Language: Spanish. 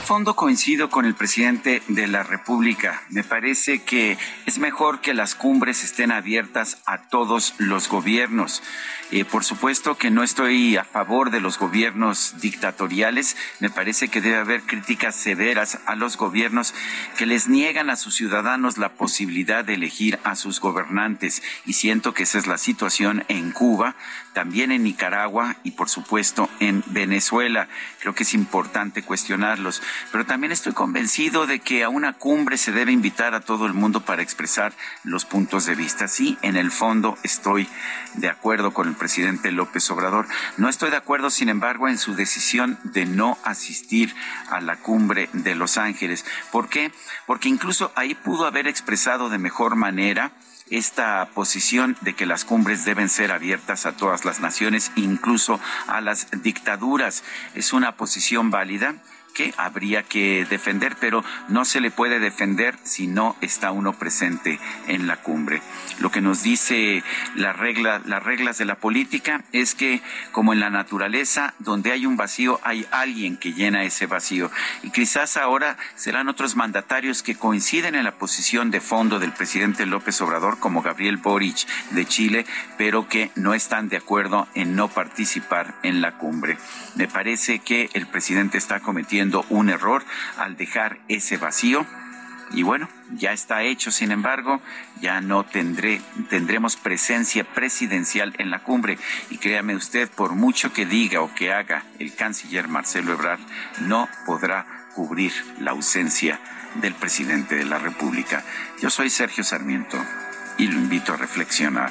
El fondo coincido con el presidente de la República. Me parece que es mejor que las cumbres estén abiertas a todos los gobiernos. Eh, por supuesto que no estoy a favor de los gobiernos dictatoriales. Me parece que debe haber críticas severas a los gobiernos que les niegan a sus ciudadanos la posibilidad de elegir a sus gobernantes. Y siento que esa es la situación en Cuba, también en Nicaragua y por supuesto en Venezuela. Creo que es importante cuestionarlos. Pero también estoy convencido de que a una cumbre se debe invitar a todo el mundo para expresar los puntos de vista. Sí, en el fondo estoy de acuerdo con el presidente López Obrador. No estoy de acuerdo, sin embargo, en su decisión de no asistir a la cumbre de Los Ángeles. ¿Por qué? Porque incluso ahí pudo haber expresado de mejor manera esta posición de que las cumbres deben ser abiertas a todas las naciones, incluso a las dictaduras. Es una posición válida habría que defender, pero no se le puede defender si no está uno presente en la cumbre. Lo que nos dice las reglas de la política es que, como en la naturaleza, donde hay un vacío, hay alguien que llena ese vacío. Y quizás ahora serán otros mandatarios que coinciden en la posición de fondo del presidente López Obrador, como Gabriel Boric de Chile, pero que no están de acuerdo en no participar en la cumbre. Me parece que el presidente está un error al dejar ese vacío. Y bueno, ya está hecho, sin embargo, ya no tendré, tendremos presencia presidencial en la cumbre. Y créame usted, por mucho que diga o que haga el canciller Marcelo Ebrard, no podrá cubrir la ausencia del presidente de la República. Yo soy Sergio Sarmiento y lo invito a reflexionar.